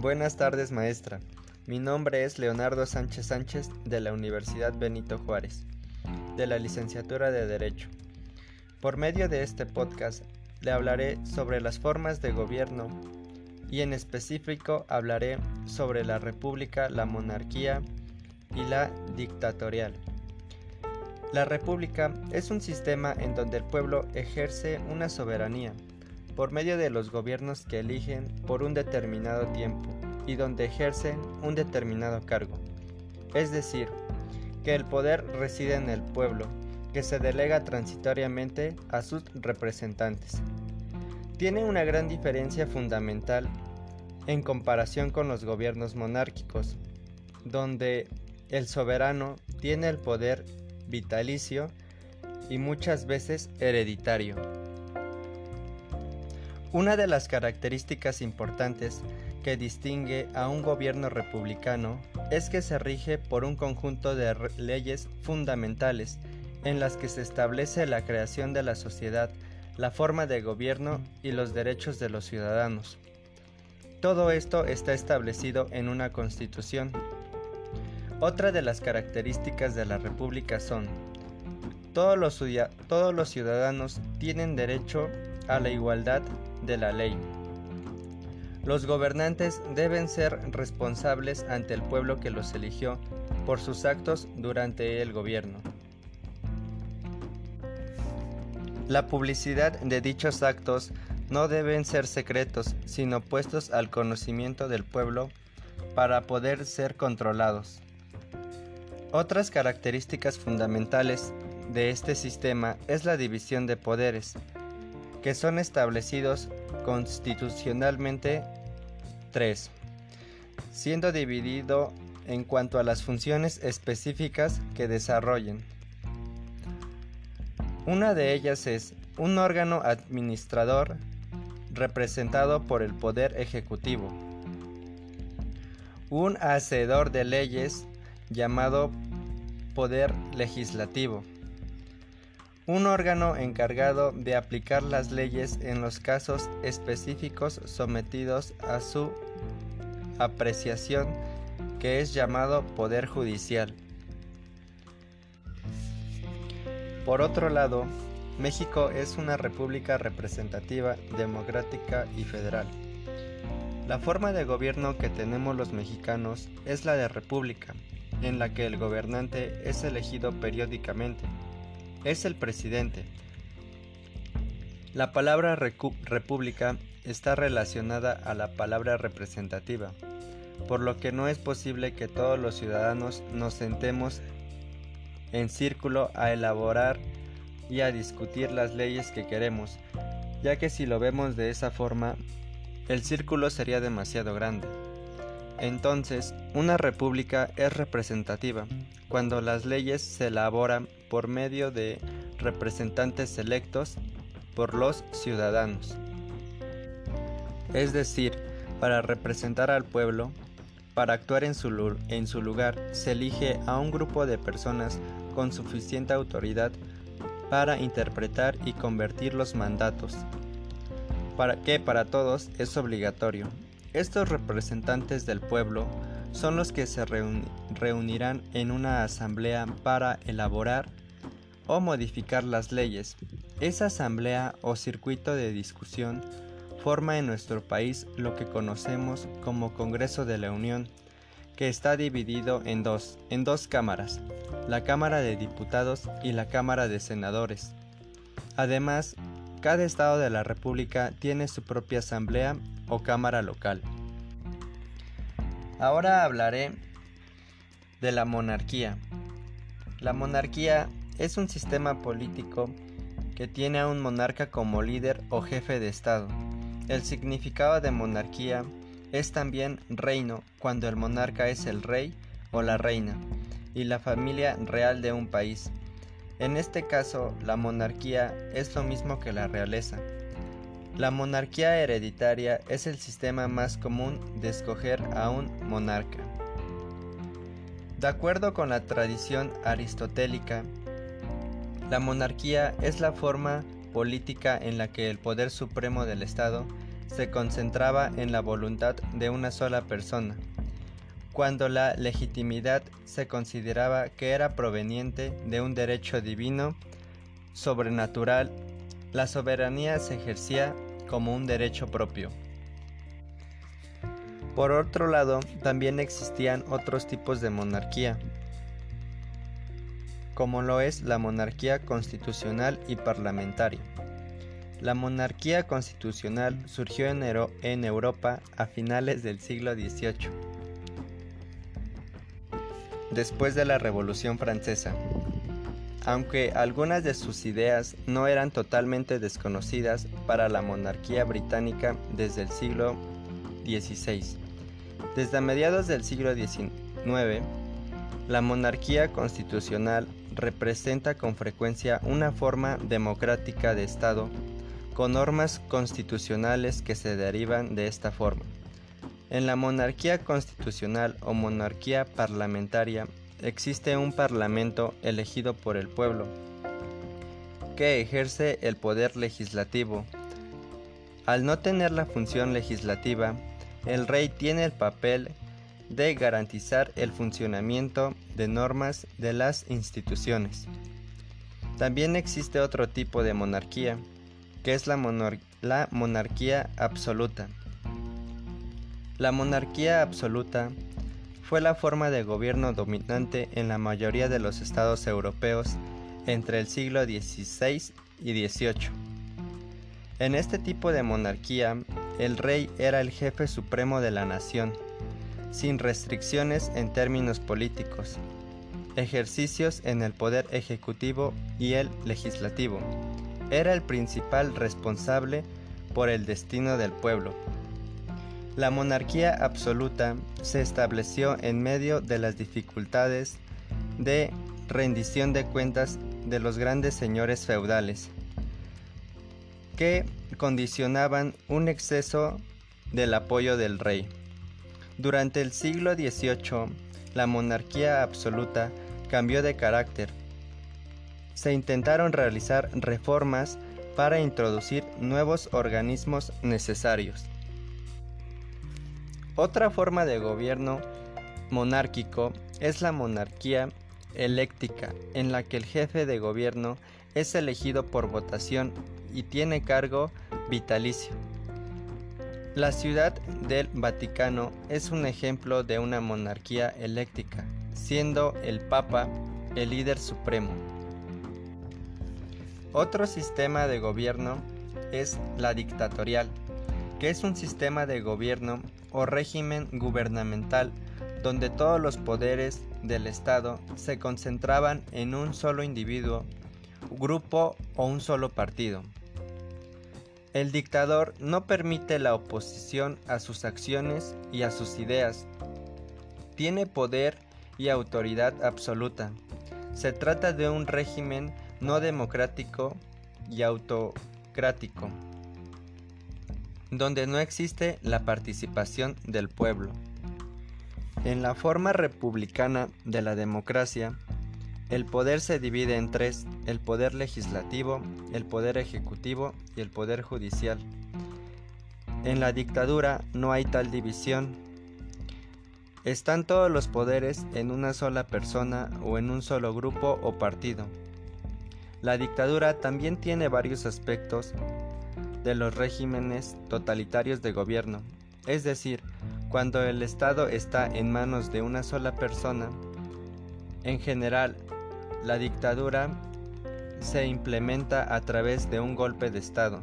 Buenas tardes, maestra. Mi nombre es Leonardo Sánchez Sánchez de la Universidad Benito Juárez, de la licenciatura de Derecho. Por medio de este podcast le hablaré sobre las formas de gobierno y en específico hablaré sobre la república, la monarquía y la dictatorial. La república es un sistema en donde el pueblo ejerce una soberanía por medio de los gobiernos que eligen por un determinado tiempo y donde ejercen un determinado cargo. Es decir, que el poder reside en el pueblo, que se delega transitoriamente a sus representantes. Tiene una gran diferencia fundamental en comparación con los gobiernos monárquicos, donde el soberano tiene el poder vitalicio y muchas veces hereditario. Una de las características importantes que distingue a un gobierno republicano es que se rige por un conjunto de leyes fundamentales en las que se establece la creación de la sociedad, la forma de gobierno y los derechos de los ciudadanos. Todo esto está establecido en una constitución. Otra de las características de la República son, todos los, ciudadanos tienen derecho a la igualdad de la ley. Los gobernantes deben ser responsables ante el pueblo que los eligió por sus actos durante el gobierno. La publicidad de dichos actos no deben ser secretos, sino puestos al conocimiento del pueblo para poder ser controlados. Otras características fundamentales de este sistema es la división de poderes, que son establecidos constitucionalmente tres, siendo dividido en cuanto a las funciones específicas que desarrollen. Una de ellas es un órgano administrador representado por el Poder Ejecutivo. Un hacedor de leyes llamado Poder Legislativo. Un órgano encargado de aplicar las leyes en los casos específicos sometidos a su apreciación que es llamado Poder Judicial. Por otro lado, México es una república representativa, democrática y federal. La forma de gobierno que tenemos los mexicanos es la de república, en la que el gobernante es elegido periódicamente. Es el presidente. La palabra república está relacionada a la palabra representativa, por lo que no es posible que todos los ciudadanos nos sentemos en círculo a elaborar y a discutir las leyes que queremos, ya que si lo vemos de esa forma, el círculo sería demasiado grande. Entonces, una república es representativa, cuando las leyes se elaboran por medio de representantes electos por los ciudadanos. Es decir, para representar al pueblo, para actuar en su, lugar, se elige a un grupo de personas con suficiente autoridad para interpretar y convertir los mandatos, para que para todos es obligatorio. Estos representantes del pueblo son los que se reunirán en una asamblea para elaborar o modificar las leyes. Esa asamblea o circuito de discusión forma en nuestro país lo que conocemos como Congreso de la Unión, que está dividido en dos, en dos cámaras, la Cámara de Diputados y la Cámara de Senadores. Además, cada estado de la República tiene su propia asamblea o cámara local. Ahora hablaré de la monarquía. La monarquía es un sistema político que tiene a un monarca como líder o jefe de Estado. El significado de monarquía es también reino cuando el monarca es el rey o la reina y la familia real de un país. En este caso, la monarquía es lo mismo que la realeza. La monarquía hereditaria es el sistema más común de escoger a un monarca. De acuerdo con la tradición aristotélica, la monarquía es la forma política en la que el poder supremo del Estado se concentraba en la voluntad de una sola persona, cuando la legitimidad se consideraba que era proveniente de un derecho divino, sobrenatural, la soberanía se ejercía como un derecho propio. Por otro lado, también existían otros tipos de monarquía, como lo es la monarquía constitucional y parlamentaria. La monarquía constitucional surgió en, Europa a finales del siglo XVIII, después de la Revolución Francesa. Aunque algunas de sus ideas no eran totalmente desconocidas para la monarquía británica desde el siglo XVI. Desde mediados del siglo XIX, la monarquía constitucional representa con frecuencia una forma democrática de Estado con normas constitucionales que se derivan de esta forma. En la monarquía constitucional o monarquía parlamentaria existe un parlamento elegido por el pueblo, que ejerce el poder legislativo. Al no tener la función legislativa, el rey tiene el papel de garantizar el funcionamiento de normas de las instituciones. También existe otro tipo de monarquía, que es la, la monarquía absoluta. La monarquía absoluta fue la forma de gobierno dominante en la mayoría de los estados europeos entre el siglo XVI y XVIII. En este tipo de monarquía, el rey era el jefe supremo de la nación, sin restricciones en términos políticos, ejercicios en el poder ejecutivo y el legislativo. Era el principal responsable por el destino del pueblo. La monarquía absoluta se estableció en medio de las dificultades de rendición de cuentas de los grandes señores feudales, que condicionaban un exceso del apoyo del rey. Durante el siglo XVIII, la monarquía absoluta cambió de carácter. Se intentaron realizar reformas para introducir nuevos organismos necesarios. Otra forma de gobierno monárquico es la monarquía eléctrica, en la que el jefe de gobierno es elegido por votación y tiene cargo vitalicio. La ciudad del Vaticano es un ejemplo de una monarquía eléctrica, siendo el Papa el líder supremo. Otro sistema de gobierno es la dictatorial, que es un sistema de gobierno o régimen gubernamental donde todos los poderes del Estado se concentraban en un solo individuo, grupo o un solo partido. El dictador no permite la oposición a sus acciones y a sus ideas. Tiene poder y autoridad absoluta. Se trata de un régimen no democrático y autocrático, donde no existe la participación del pueblo. En la forma republicana de la democracia, el poder se divide en tres, el poder legislativo, el poder ejecutivo y el poder judicial. En la dictadura no hay tal división. Están todos los poderes en una sola persona o en un solo grupo o partido. La dictadura también tiene varios aspectos de los regímenes totalitarios de gobierno, es decir, cuando el Estado está en manos de una sola persona, en general la dictadura se implementa a través de un golpe de Estado.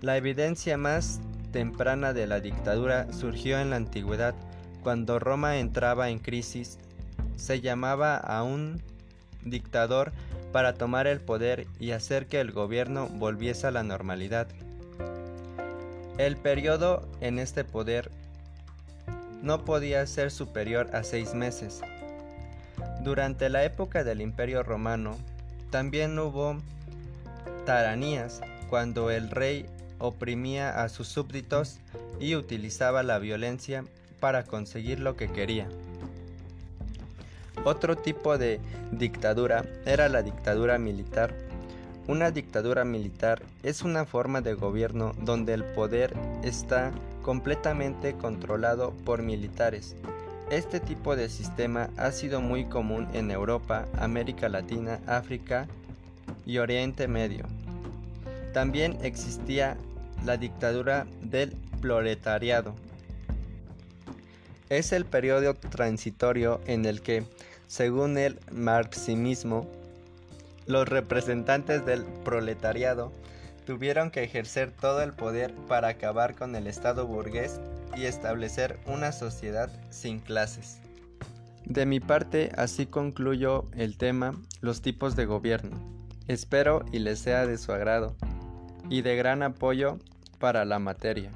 La evidencia más temprana de la dictadura surgió en la antigüedad, cuando Roma entraba en crisis. Se llamaba a un dictador para tomar el poder y hacer que el gobierno volviese a la normalidad. El periodo en este poder no podía ser superior a seis meses. Durante la época del Imperio Romano, también hubo taranías, cuando el rey oprimía a sus súbditos y utilizaba la violencia para conseguir lo que quería. Otro tipo de dictadura era la dictadura militar, Una dictadura militar es una forma de gobierno donde el poder está completamente controlado por militares. Este tipo de sistema ha sido muy común en Europa, América Latina, África y Oriente Medio. También existía la dictadura del proletariado. Es el periodo transitorio en el que, según el marxismo, los representantes del proletariado tuvieron que ejercer todo el poder para acabar con el Estado burgués y establecer una sociedad sin clases. De mi parte, así concluyo el tema Los tipos de gobierno. Espero y les sea de su agrado y de gran apoyo para la materia.